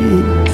Warum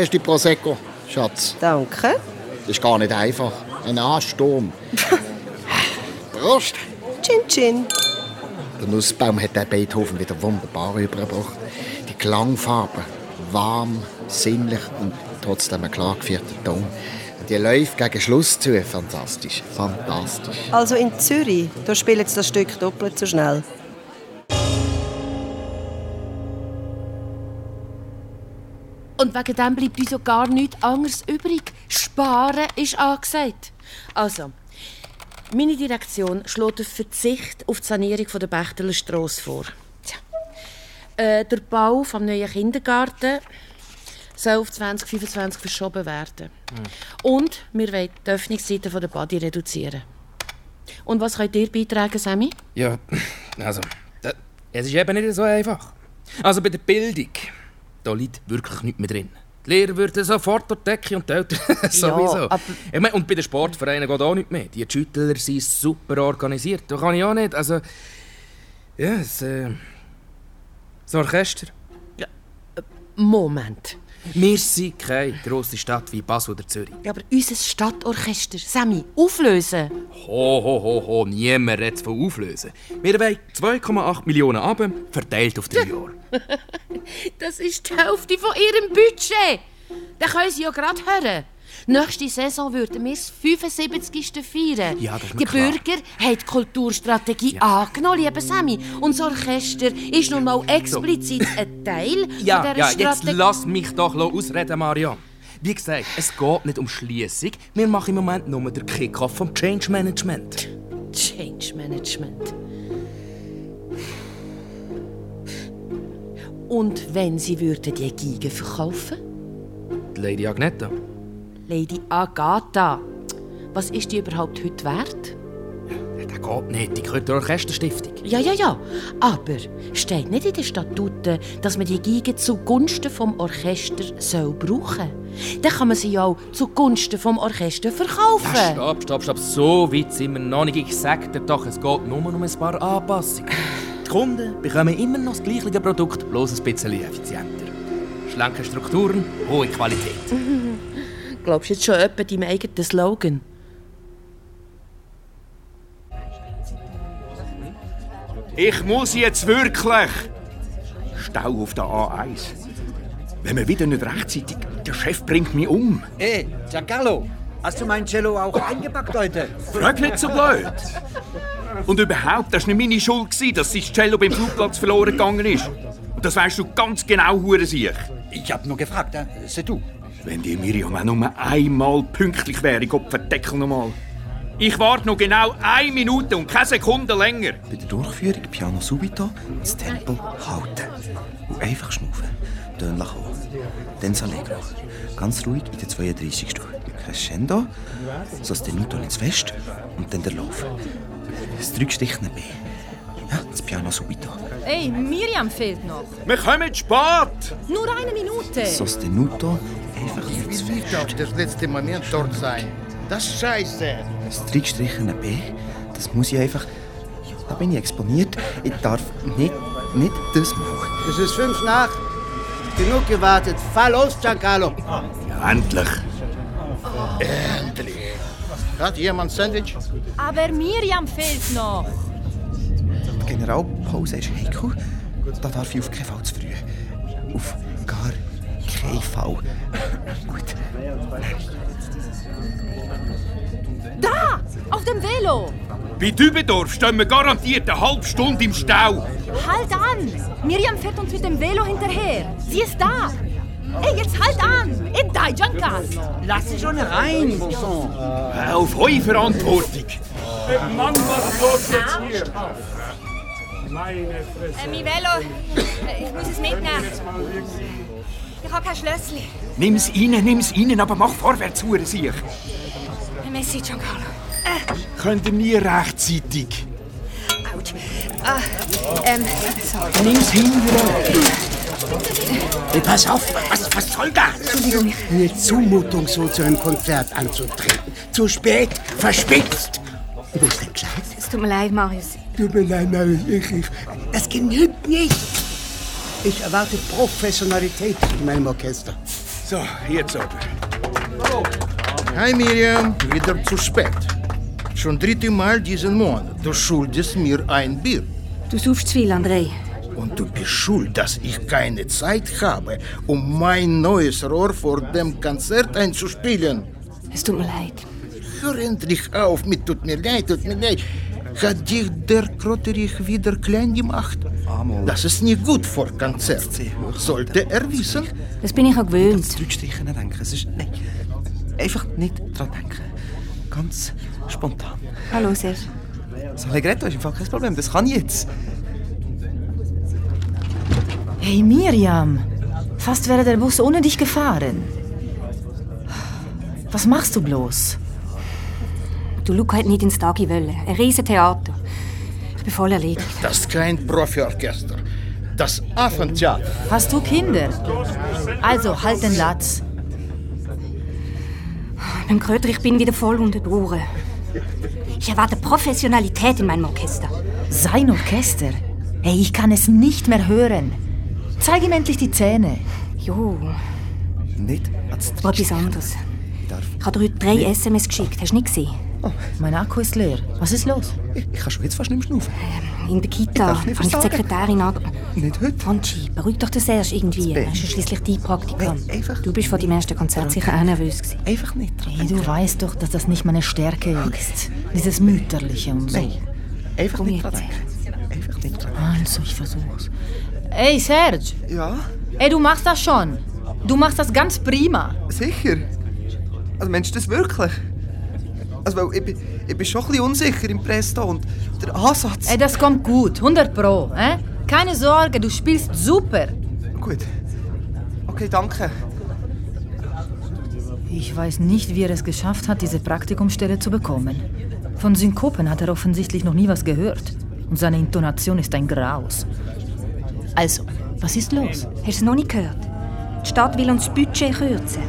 hast du die Prosecco, Schatz. Danke. Das ist gar nicht einfach. Ein Ansturm. Prost! Chin Chin. Der Nussbaum hat der Beethoven wieder wunderbar übergebracht. Die Klangfarben, warm, sinnlich und trotzdem ein klar geführter Ton. Die läuft gegen Schluss zu. Fantastisch, fantastisch. Also in Zürich, da spielt das Stück doppelt so schnell. Und wegen dem bleibt uns ja gar nichts anderes übrig. Sparen ist angesagt. Also, meine Direktion schlägt den Verzicht auf die Sanierung der Bechteler Strasse vor. Tja. Äh, der Bau des neuen Kindergarten soll auf 2025 verschoben werden. Und wir wollen die Öffnungszeiten der Badi reduzieren. Und was könnt ihr beitragen, Sammy? Ja, also, es ist eben nicht so einfach. Also bei der Bildung, da liegt wirklich nichts mehr drin. Die Lehrer würden sofort durch die Decke und die Eltern sowieso. aber- ich mein, und bei den Sportvereinen geht auch nicht mehr. Die Schüttler sind super organisiert. Da kann ich auch nicht. Also, ja, es, äh, das Orchester. Moment. Wir sind keine grosse Stadt wie Basel oder Zürich. Ja, aber unser Stadtorchester, Sammy, auflösen. Ho, ho, ho, ho, niemand redet von auflösen. Wir wollen 2,8 Millionen Abend verteilt auf drei Jahre. Das ist die Hälfte von ihrem Budget. Da können Sie ja gerade hören. Nächste Saison würden wir das 75. feiern. Ja, das ist die klar. Bürger haben die Kulturstrategie angenommen, liebe Sammy. Und das Orchester ist nun mal explizit ein Teil Ja, dieser ja, jetzt Strategie. lass mich doch ausreden, Marianne. Wie gesagt, es geht nicht um Schließung. Wir machen im Moment nur den Kick-Off vom Change Management. Change Management. Und wenn Sie würden die Giga verkaufen? Die Lady Agneta. Lady Agatha, was ist die überhaupt heute wert? Ja, der geht nicht, die gehört der Orchesterstiftung. Ja, ja, ja. Aber steht nicht in den Statuten, dass man die Geige zugunsten vom Orchester soll brauchen Dann kann man sie ja auch zugunsten vom Orchester verkaufen. Ja, stopp, stopp, stopp. So weit sind wir noch nicht. Ich sag dir doch, es geht nur um ein paar Anpassungen. Die Kunden bekommen immer noch das gleiche Produkt, bloß ein bisschen effizienter. Schlanke Strukturen, hohe Qualität. Glaubst du jetzt schon etwa deinem eigenen Slogan? Ich muss jetzt wirklich. Stau auf der A1. Wenn wir wieder nicht rechtzeitig. Der Chef bringt mich um. Hey, Giancarlo, hast du mein Cello auch eingepackt heute? Frag nicht so blöd. Und überhaupt, das war nicht meine Schuld, dass sein Cello beim Flugplatz verloren gegangen ist. Und das weißt du ganz genau, hure sich. Ich hab nur gefragt, äh, c'est du. Wenn die Miriam auch nur einmal pünktlich wäre, Gott verdeckel nochmal. Ich warte noch genau eine Minute und keine Sekunde länger. Bei der Durchführung Piano subito das Tempo halten. Und einfach schnaufen. Töne kommen. Dann das Allegro. Ganz ruhig in der 32. Crescendo, Sostenuto ins Fest und dann der Lauf. Das Drückstichne B. Ja, das Piano subito. Ey, Miriam fehlt noch. Wir kommen spät. Nur eine Minute. Sostenuto einfach Nicht Fest. auf das letzte Moment dort sein. Das ist scheiße. Das Drückstrichene B, das muss ich einfach... Da bin ich exponiert. Ich darf nicht, nicht das machen. Es ist fünf nach. Genug gewartet. Fall los, Giancarlo. Ja, endlich. Endlich. Hat jemand Sandwich? Aber Miriam fehlt noch. Die Generalpause ist heikel. Da darf ich auf keinen Fall zu früh. Auf gar Fall. Gut. Da! Auf dem Velo! Bei Dübendorf stehen wir garantiert eine halbe Stunde im Stau. Halt an! Miriam fährt uns mit dem Velo hinterher. Sie ist da. Ey, jetzt halt an! In Daijankas! Lass sie schon rein, Bosson. Auf eure Verantwortung. Mann, was ist los jetzt hier? Meine Fresse. Äh, mein Velo. Äh, Ich muss es mitnehmen. Ich habe kein Schlüssel. Nimm's rein, nimm's rein, aber mach vorwärts, Hurensiech. Messi, Giancarlo. Könnt ihr nie rechtzeitig? Autsch. Ah, ähm, so. Nimm's hin, Hey, pass auf, Was, was soll das? Entschuldigung. eine Zumutung, so zu einem Konzert anzutreten. Zu spät, verspitzt. Wo ist dein Kleid? Es tut mir leid, Marius. Tut mir leid, Marius, ich, ich. Das genügt nicht. Ich erwarte Professionalität in meinem Orchester. So, jetzt aber. Hi Miriam, wieder zu spät. Schon dritte Mal diesen Monat. Du schuldest mir ein Bier. Du suchst zu viel, André. Und du bist schuld, dass ich keine Zeit habe, um mein neues Rohr vor dem Konzert einzuspielen. Es tut mir leid. Hör endlich auf mit tut mir leid, tut mir leid. Hat dich der Krotterich wieder klein gemacht? Das ist nicht gut vor Konzert. Sollte er wissen? Das bin ich auch gewöhnt. Das Deutschstreichen denken. Es ist, nein, einfach nicht dran denken. Ganz spontan. Hallo, Serge. Das Allegretto ist im Fall kein Problem. Das kann ich jetzt. Hey Miriam, fast wäre der Bus ohne dich gefahren. Was machst du bloß? Du Luca hat nicht ins Tagi wollen. Ein riesen Theater. Voll erledigt. Das ist kein Profiorchester. Das Affentheater. Hast du Kinder? Also, halt den Latz. Beim Kröter, ich bin wieder voll unter der Uhr. Ich erwarte Professionalität in meinem Orchester. Sein Orchester? Hey, ich kann es nicht mehr hören. Zeig ihm endlich die Zähne. Jo, Nicht aber etwas anderes. Ich habe dir heute drei SMS geschickt. Hast du nicht gesehen? Mein Akku ist leer. Was ist los? Ich, ich kann schon jetzt fast nicht mehr schnaufen. In der Kita nicht ich die. Sekretärin an... Nicht heute. Franchi, beruhig doch den Serge irgendwie. Ben. Ist ja schliesslich dein Praktikant. Du bist vor deinem ersten Konzert sicher auch nervös gewesen. Einfach nicht Hey, du weißt doch, dass das nicht meine Stärke ist. Dieses Mütterliche und so. Nein. Einfach Komm nicht dran. Einfach nicht dran Also, ich versuch's. Ey, Serge! Ja, Ey, du machst das schon. Du machst das ganz prima. sicher. Also meinst du das wirklich? Also, weil ich, bin- ich bin schon ein bisschen unsicher im Presto und der Ansatz... Ey, das kommt gut. 100 Pro. Eh? Keine Sorge, du spielst super. Gut. Okay, danke. Ich weiß nicht, wie er es geschafft hat, diese Praktikumsstelle zu bekommen. Von Synkopen hat er offensichtlich noch nie was gehört. Und seine Intonation ist ein Graus. Also, was ist los? Hast du es noch nicht gehört? Die Stadt will uns das Budget kürzen.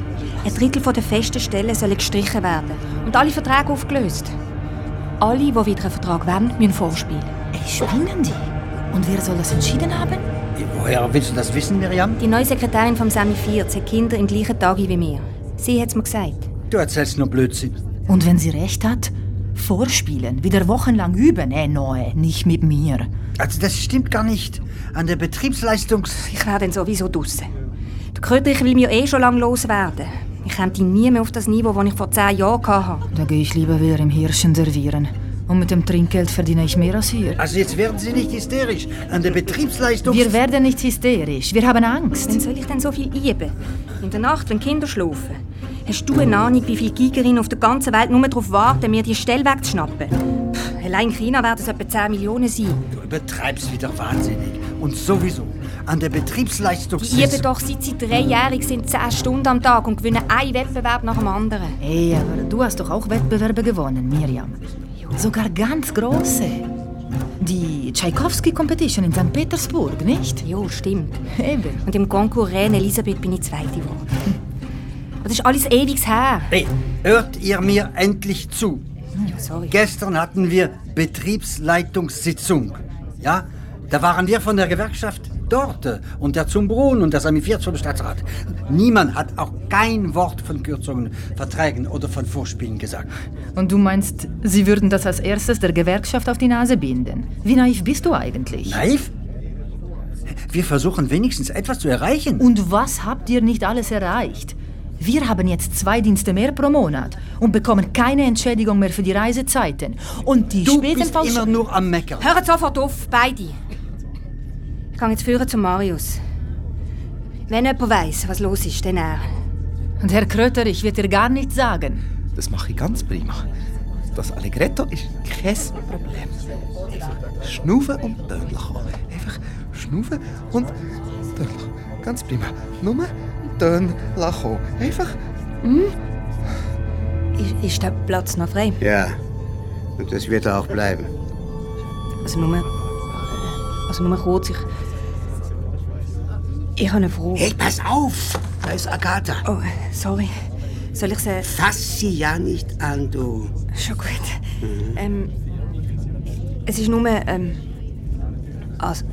Ein Drittel von der festen Stellen soll gestrichen werden. Und alle Verträge aufgelöst. Alle, die wieder einen Vertrag wollen, müssen vorspielen. Ey, spinnen die? Und wer soll das entschieden haben? Woher willst du das wissen, Miriam? Die neue Sekretärin vom Sami 4 hat Kinder im gleichen Tag wie mir. Sie hat es mir gesagt. Du erzählst nur Blödsinn. Und wenn sie recht hat? Vorspielen, wieder wochenlang üben. Ey, nein, nicht mit mir. Also das stimmt gar nicht. An der Betriebsleistungs... Ich wäre dann sowieso draussen. Der Kröterich will mir eh schon lange loswerden. Ich käme nie mehr auf das Niveau, das ich vor zehn Jahren hatte. Da gehe ich lieber wieder im Hirschen servieren. Und mit dem Trinkgeld verdiene ich mehr als hier. Also jetzt werden Sie nicht hysterisch. An der Betriebsleistungs... Wir werden nicht hysterisch. Wir haben Angst. Wann soll ich denn so viel üben? In der Nacht, wenn Kinder schlafen. Hast du eine Ahnung, wie viele Gigerinnen auf der ganzen Welt nur darauf warten, mir die Stelle wegzuschnappen? Pff, allein in China werden es etwa 10 Millionen sein. Du übertreibst wieder wahnsinnig. Und sowieso, an der Betriebsleistungs... Die üben doch seit sie dreijährig sind 10 Stunden am Tag und gewinnen einen Wettbewerb nach dem anderen. Ey, aber du hast doch auch Wettbewerbe gewonnen, Miriam. Sogar ganz große. Die Tchaikovsky Competition in St. Petersburg, nicht? Jo, stimmt. Eben. Und im Concours Reine Elisabeth bin ich Zweite geworden. Das ist alles ewig her. Hey, hört ihr mir endlich zu? Ja, sorry. Gestern hatten wir Betriebsleitungssitzung. Ja, da waren wir von der Gewerkschaft dort und der Zumbrun und der Sami 4 vom Stadtrat. Niemand hat auch kein Wort von Kürzungen, Verträgen oder von Vorspielen gesagt. Und du meinst, sie würden das als erstes der Gewerkschaft auf die Nase binden? Wie naiv bist du eigentlich? Naiv? Wir versuchen wenigstens etwas zu erreichen. Und was habt ihr nicht alles erreicht? Wir haben jetzt zwei Dienste mehr pro Monat und bekommen keine Entschädigung mehr für die Reisezeiten. Und die Du bist Spätenfalls- immer nur am Meckern. Hört sofort auf, beide. Ich gehe jetzt führen zu Marius. Wenn jemand weiss, was los ist, dann er. Und Herr Kröterich wird dir gar nichts sagen. Das mache ich ganz prima. Das Allegretto ist kein Problem. Einfach schnaufen und Tönen. Einfach schnaufen und Tönen. Ganz prima. Nur Tönen. Einfach. Hm? Ist, ist der Platz noch frei? Ja, und das wird er auch bleiben. Also nur... Also nur kurz, ich... Ich habe eine Frage. Hey, pass auf! Da ist Agatha. Oh, sorry. Soll ich sie... Fass sie ja nicht an, du. Schon gut. Ähm, es ist nur... Ähm, also,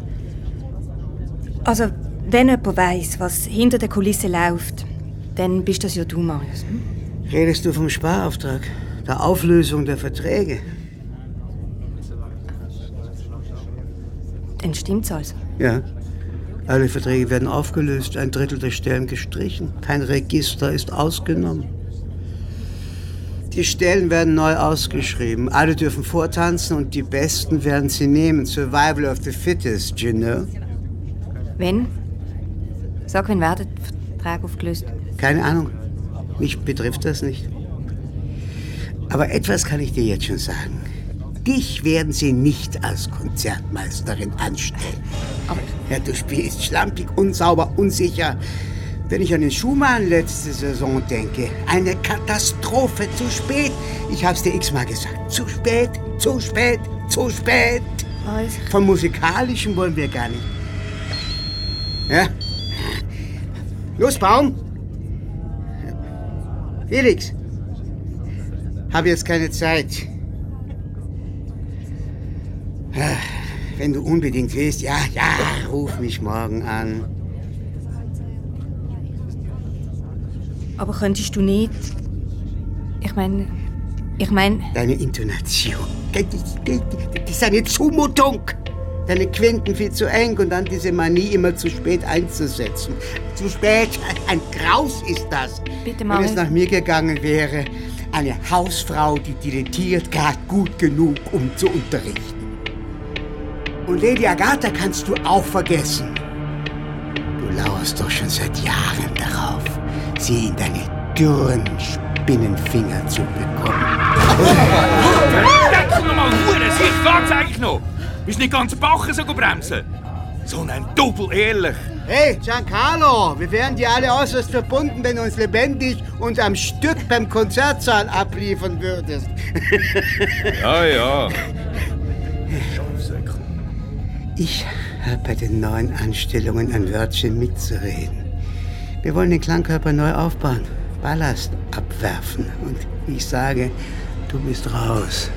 also, wenn jemand weiss, was hinter der Kulisse läuft, dann bist das ja du, Marius. Hm? Redest du vom Sparauftrag? Der Auflösung der Verträge? Dann stimmt's also. Ja. Alle Verträge werden aufgelöst, ein Drittel der Stellen gestrichen. Kein Register ist ausgenommen. Die Stellen werden neu ausgeschrieben. Alle dürfen vortanzen und die Besten werden sie nehmen. Survival of the fittest, you know? Wenn? Sag, wenn werden die Verträge aufgelöst? Keine Ahnung. Mich betrifft das nicht. Aber etwas kann ich dir jetzt schon sagen. Dich werden sie nicht als Konzertmeisterin anstellen. Aber ja, du spielst schlampig, unsauber, unsicher. Wenn ich an den Schumann letzte Saison denke, eine Katastrophe, zu spät. Ich hab's dir x-mal gesagt. Zu spät, zu spät, zu spät. Vom Musikalischen wollen wir gar nicht. Ja? Los, Baum! Felix! Hab jetzt keine Zeit. Wenn du unbedingt willst, ja, ja, ruf mich morgen an. Aber könntest du nicht... Ich meine... Ich meine... Deine Intonation. Das ist eine Zumutung. Deine Quinten viel zu eng und dann diese Manie, immer zu spät einzusetzen. Zu spät, ein Graus ist das. Bitte, Wenn Marius. es nach mir gegangen wäre, eine Hausfrau, die dilettiert gerade gut genug, um zu unterrichten. Und Lady Agatha kannst du auch vergessen. Du lauerst doch schon seit Jahren darauf, sie in deine dürren Spinnenfinger zu bekommen. Denk doch noch mal Ruhe, ich geht's eigentlich noch. Bist nicht ganz bachen so bremsen. So ein Doppel ehrlich. Hey, Giancarlo, wir wären dir alle äußerst verbunden, wenn du uns lebendig und am Stück beim Konzertsaal abliefern würdest. Ja, ja. Ich habe bei den neuen Anstellungen ein Wörtchen mitzureden. Wir wollen den Klangkörper neu aufbauen, Ballast abwerfen. Und ich sage, du bist raus.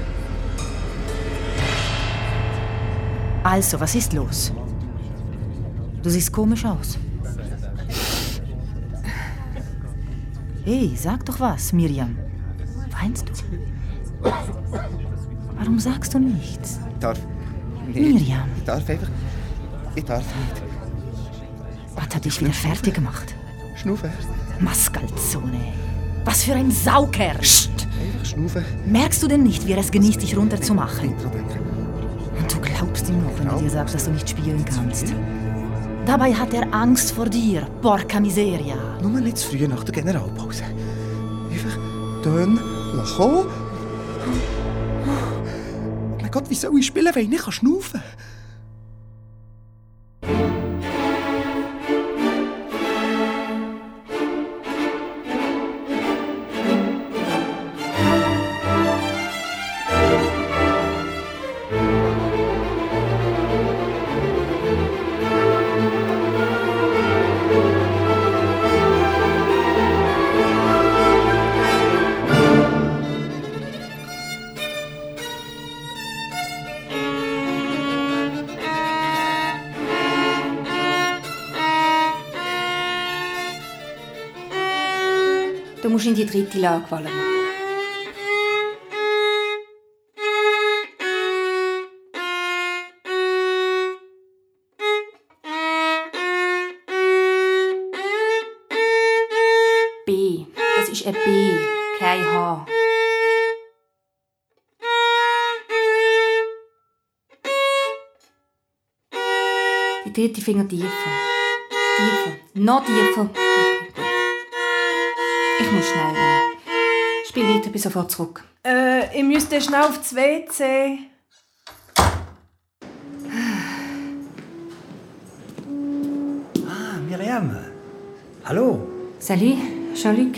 Also, was ist los? Du siehst komisch aus. Hey, sag doch was, Miriam. Weinst du? Warum sagst du nichts? Ich darf. Miriam. Ich darf einfach. Ich darf nicht. Was hat dich wieder fertig gemacht? Schnaufen. Maskalzone. Was für ein Saukerl. Einfach schnaufen. Merkst du denn nicht, wie er es genießt, dich runterzumachen? Und du glaubst ihm noch, wenn er dir sagt, dass du nicht spielen kannst. Dabei hat er Angst vor dir, porca miseria. Nur nicht zu früh nach der Generalpause. Einfach Töne lassen. Gott, wie soll ich spielen, wenn ich nicht schnaufen musst in die dritte Lage fallen. B. Das ist ein B, kein H. Die dritte Finger tiefer. Tiefer. Noch tiefer. Ich muss schnell. ähm, Spiel weiter, bin sofort zurück. Äh, ich müsste schnell aufs WC. Ah, Miriam. Hallo. Salut, Jean-Luc.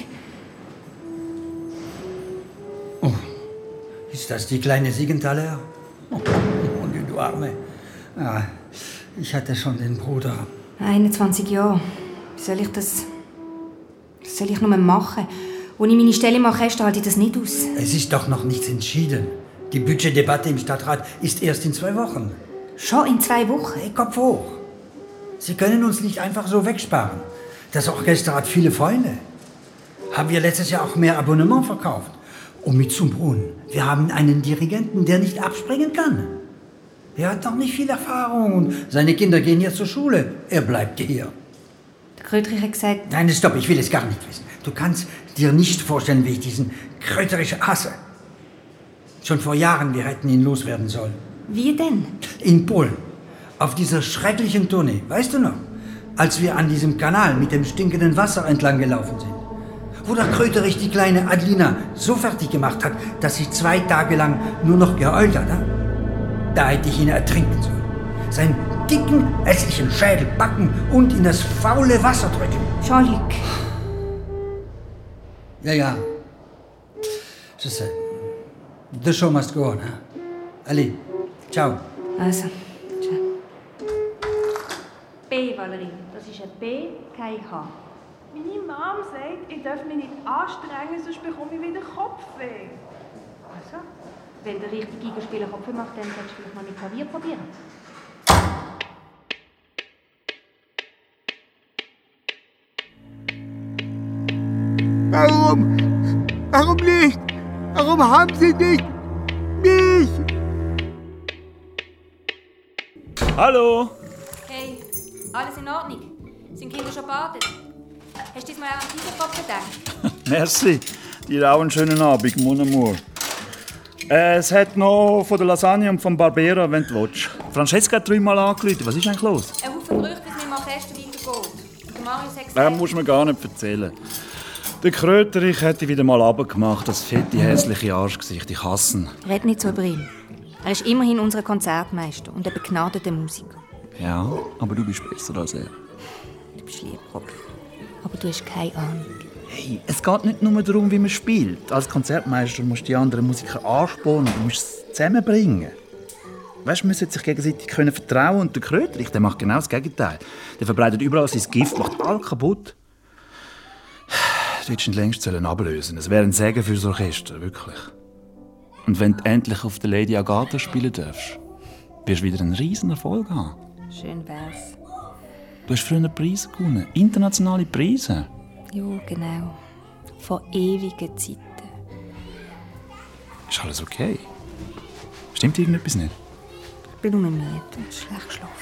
Ist das die kleine Siegenthaler? Oh, oh, du Arme. Ah, ich hatte schon den Bruder. 21 Jahre. Wie soll ich das... Soll ich nur machen? Ohne meine Stelle Orchester halte ich das nicht aus. Es ist doch noch nichts entschieden. Die Budgetdebatte im Stadtrat ist erst in zwei Wochen. Schon in zwei Wochen? Hey, Kopf hoch. Sie können uns nicht einfach so wegsparen. Das Orchester hat viele Freunde. Haben wir letztes Jahr auch mehr Abonnement verkauft. Und mit zum Brunnen. Wir haben einen Dirigenten, der nicht abspringen kann. Er hat noch nicht viel Erfahrung und seine Kinder gehen jetzt zur Schule. Er bleibt hier. Der Kröterich hat gesagt, Nein, stopp, ich will es gar nicht wissen. Du kannst dir nicht vorstellen, wie ich diesen Kröterich hasse. Schon vor Jahren, wir hätten ihn loswerden sollen. wie denn? In Polen. Auf dieser schrecklichen Tournee. Weißt du noch? Als wir an diesem Kanal mit dem stinkenden Wasser entlang gelaufen sind. Wo der Kröterich die kleine Adlina so fertig gemacht hat, dass sie zwei Tage lang nur noch geheult hat. Da hätte ich ihn ertrinken sollen. Dicken, hässlichen Schädel backen und in das faule Wasser drücken. Jean-Luc. Ja, ja. Sais. The show must go on. Hein? Allez, ciao. Also, ciao. B, Valerie. Das ist ein B, kein H. Meine Mom sagt, ich darf mich nicht anstrengen, sonst bekomme ich wieder Kopfweh. Also, wenn der richtige Gegenspieler Kopf macht, dann solltest du vielleicht mal mit Klavier probieren. Warum? Warum nicht? Warum haben Sie nicht mich? Hallo? Hey, alles in Ordnung? Sind Kinder schon badet? Hast du diesmal auch an diesen Kopf gedacht? Merci. Dir auch einen schönen Abend, mon amour. Äh, es hat noch von der Lasagne und vom Barbera, wenn du willst. Francesca hat dreimal angerufen. Was ist eigentlich los? Ein Haufen Gerüchte, dass mit dem Orchester weitergeht. Der Marius hat Das gesagt... musst du mir gar nicht erzählen. Der Kröterich dich wieder mal runtergemacht, das fette, hässliche Arschgesicht. Ich hasse ihn. Red nicht so über ihn. Er ist immerhin unser Konzertmeister und ein begnadeter Musiker. Ja, aber du bist besser als er. Du bist lieb, Robby. Aber du hast keine Ahnung. Hey, es geht nicht nur darum, wie man spielt. Als Konzertmeister musst du die anderen Musiker anspornen, du musst es zusammenbringen. Weißt du, man sollte sich gegenseitig können vertrauen und der Kröterich, der macht genau das Gegenteil. Der verbreitet überall sein Gift, macht alles kaputt. Ihn längst ablösen Es wäre ein Segen für das Orchester, wirklich. Und wenn du endlich auf der Lady Agatha spielen darfst, wirst du wieder einen riesen Erfolg haben. Schön wär's. Du hast früher Preise gewonnen, internationale Preise. Ja, genau. Vor ewigen Zeiten. Ist alles okay? Stimmt irgendetwas nicht? Ich bin nur müde und schlecht geschlafen.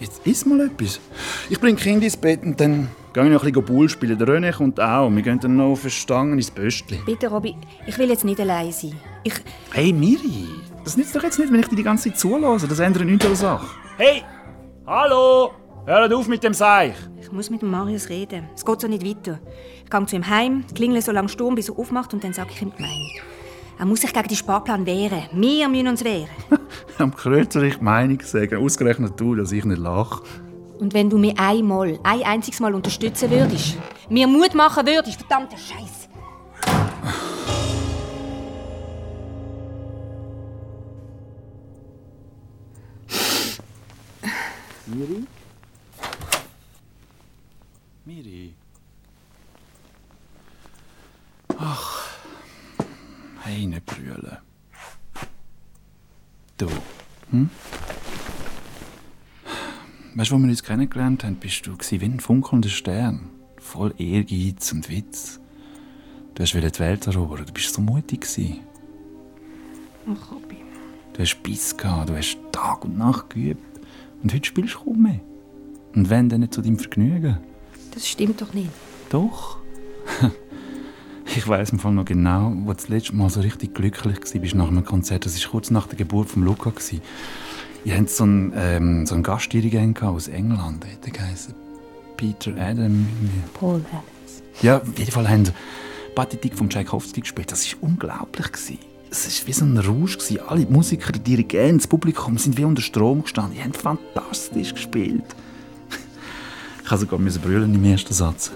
Jetzt isst mal etwas. Ich bringe Kinder ins Bett und dann gehe ich noch ein bisschen Bull spielen. Der René kommt auch. Wir gehen dann noch auf eine Stange ins Böstli. Bitte, Robby, ich will jetzt nicht allein sein. Ich... Hey, Miri, das nützt doch jetzt nicht, wenn ich dir die ganze Zeit zulasse. Das ändert nichts an der Sache. Hey! Hallo! Hört auf mit dem Seich! Ich muss mit dem Marius reden. Es geht so nicht weiter. Ich gehe zu ihm heim, klingle so lange Sturm, bis er aufmacht und dann sage ich ihm die Meinung. Er muss sich gegen den Sparplan wehren. Wir müssen uns wehren. Am Kröterich die Meinung sagen, ausgerechnet du, dass ich nicht lache. Und wenn du mich einmal, ein einziges Mal unterstützen würdest, mir Mut machen würdest, verdammter Scheiß. Miri? Miri? Ach, hey, nicht brüllen. Du, hm? Weißt du, wo wir uns kennengelernt haben, bist du wie ein funkelnder Stern. Voll Ehrgeiz und Witz. Du hast die Welt erobern, du bist so mutig. gewesen. Ach, Robby. Du hast Biss gehabt, du hast Tag und Nacht geübt. Und heute spielst du kaum mehr. Und wenn, dann nicht zu deinem Vergnügen. Das stimmt doch nicht. Doch. Ich weiß im Fall noch genau, wo du das letzte Mal so richtig glücklich warst nach einem Konzert. Das war kurz nach der Geburt von Luca. gewesen. Ihr habt so einen, ähm, so einen Gastdirigent aus England. Der geheißen? Peter Adam. Paul Adams. Ja, auf jeden Fall haben sie Pathetik von Tchaikovsky gespielt. Das war unglaublich. Gewesen. Es war wie so ein Rausch. Gewesen. Alle Musiker, die Dirigenten, das Publikum sind wie unter Strom gestanden. Die haben fantastisch gespielt. Ich musste sogar brüllen im ersten Satz.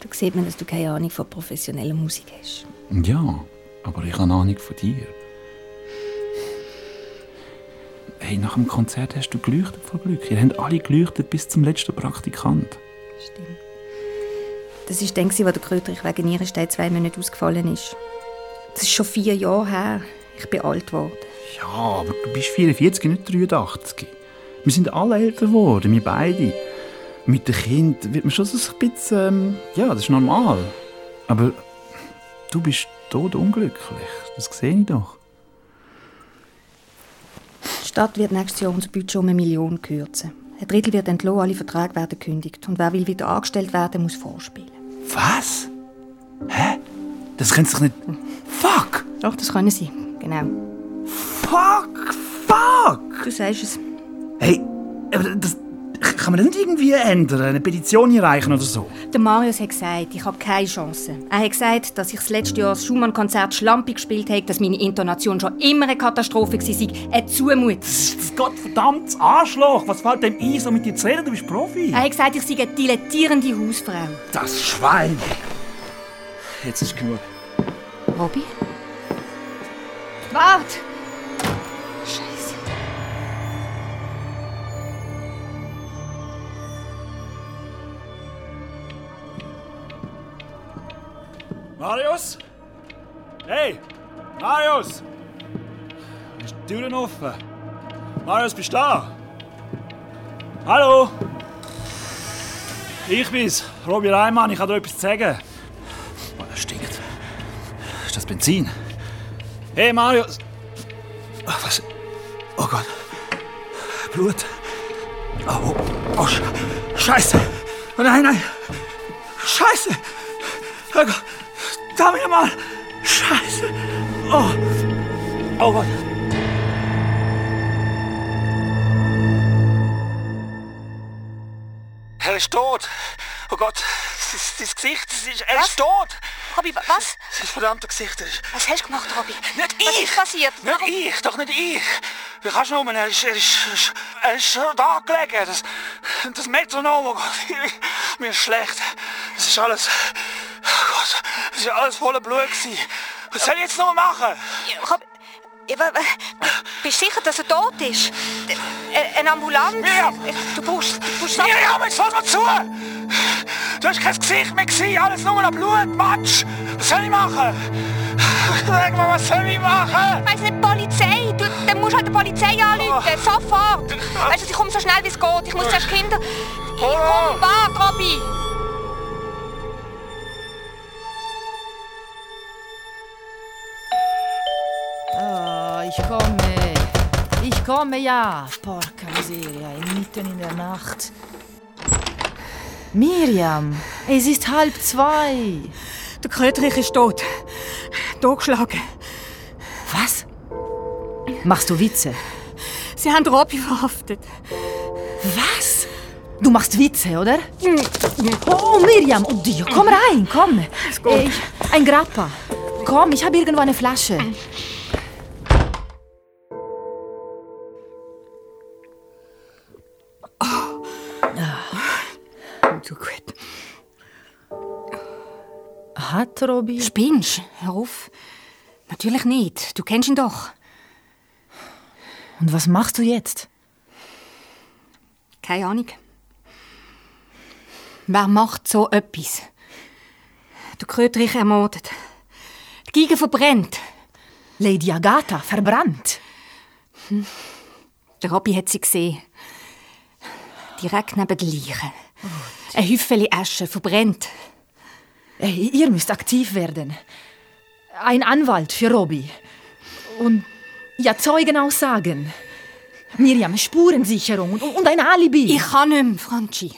Da sieht man, dass du keine Ahnung von professioneller Musik hast. Ja, aber ich habe Ahnung von dir. Hey, nach dem Konzert hast du geleuchtet vor Glück. Ihr habt alle geleuchtet bis zum letzten Praktikant. Stimmt. Das war dann, als der Kröterich wegen Nierenstein zwei Monate ausgefallen ist. Das ist schon vier Jahre her. Ich bin alt geworden. Ja, aber du bist 44, nicht 83. Wir sind alle älter geworden, wir beide. Mit dem Kind wird man schon so ein bisschen... Ähm, ja, das ist normal. Aber du bist tot unglücklich. Das sehe ich doch. Die Stadt wird nächstes Jahr unser Budget um eine Million kürzen. Ein Drittel wird entlohnt, alle Verträge werden gekündigt. Und wer will wieder angestellt werden, muss vorspielen. Was? Hä? Das können Sie doch nicht... Fuck! Doch, das können sie. Genau. Fuck! Fuck! Du sagst es. Hey, aber das... Kann man das nicht irgendwie ändern? Eine Petition einreichen oder so? Der Marius hat gesagt, ich habe keine Chance. Er hat gesagt, dass ich das letzte Jahr das Schumann-Konzert schlampig gespielt habe, dass meine Intonation schon immer eine Katastrophe war. Eine Zumutung. Gottverdammtes Arschloch! Was fällt dem ein, so mit dir zu reden? Du bist Profi. Er hat gesagt, ich sei eine dilettierende Hausfrau. Das Schwein! Jetzt ist genug. Robby? Wart! Marius? Hey! Marius! Ist die Türen offen? Marius, bist du da? Hallo? Ich bin's, Robby Reimann, ich kann dir etwas zu sagen. Oh, das stinkt. Ist das Benzin? Hey, Marius! Ach, was? Oh Gott. Blut. Oh, oh, oh Sch Scheiße. Oh, nein, nein. Scheiße. Oh Gott. Da mir mal. Scheiße. Oh. Oh Gott. Er ist tot. Oh Gott, sein, Gesicht, das ist, er ist tot. Robby, wa- was? Sein verdammtes Gesicht. Er ist, Was hast du gemacht, Robby? nicht Was ich. ist passiert? Nicht ich, doch nicht ich. Wie kannst du nur? Er ist, er ist, er ist da gelegen. Das, das Metronom, oh Gott, mir ist schlecht. Das ist alles, Das ist alles voller Blut gewesen. Was soll ich jetzt noch machen? Wa- bist du sicher, dass er tot ist? Äh, Eine Ambulanz? Du brauchst, du brauchst Miriam, jetzt lass mal zu! Du hast kein Gesicht mehr gesehen, alles nur noch Blut, Matsch! Was soll ich machen? Sag mal, was soll ich machen? Weiss nicht, Polizei! Du, dann musst du halt die Polizei anrufen, sofort! Weißt du, ich komme so schnell wie es geht. Ich muss zuerst Kinder... Ich komm, warte, Robby! Ich komme. Ich komme ja. Porca miseria, mitten in der Nacht. Miriam, es ist halb zwei. Der Kröterich ist tot. Totgeschlagen. Was? Machst du Witze? Sie haben Robby verhaftet. Was? Du machst Witze, oder? Oh, Miriam, oh Dio, komm rein, komm. Äh, Ich, ein Grappa. Komm, ich habe irgendwo eine Flasche. Hat Robby... Spinnst? Hör auf. Natürlich nicht. Du kennst ihn doch. Und was machst du jetzt? Keine Ahnung. Wer macht so etwas? Der Kröterich ermordet. Die Giga verbrennt. Lady Agatha verbrannt. Der Robby hat sie gesehen. Direkt neben der Leiche. Ein Häufchen Asche verbrennt. Ihr müsst aktiv werden. Ein Anwalt für Robby. Und ja, Zeugenaussagen. Miriam, Spurensicherung und, und ein Alibi. Ich kann nicht mehr, Franchi.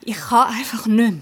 Ich kann einfach nicht mehr.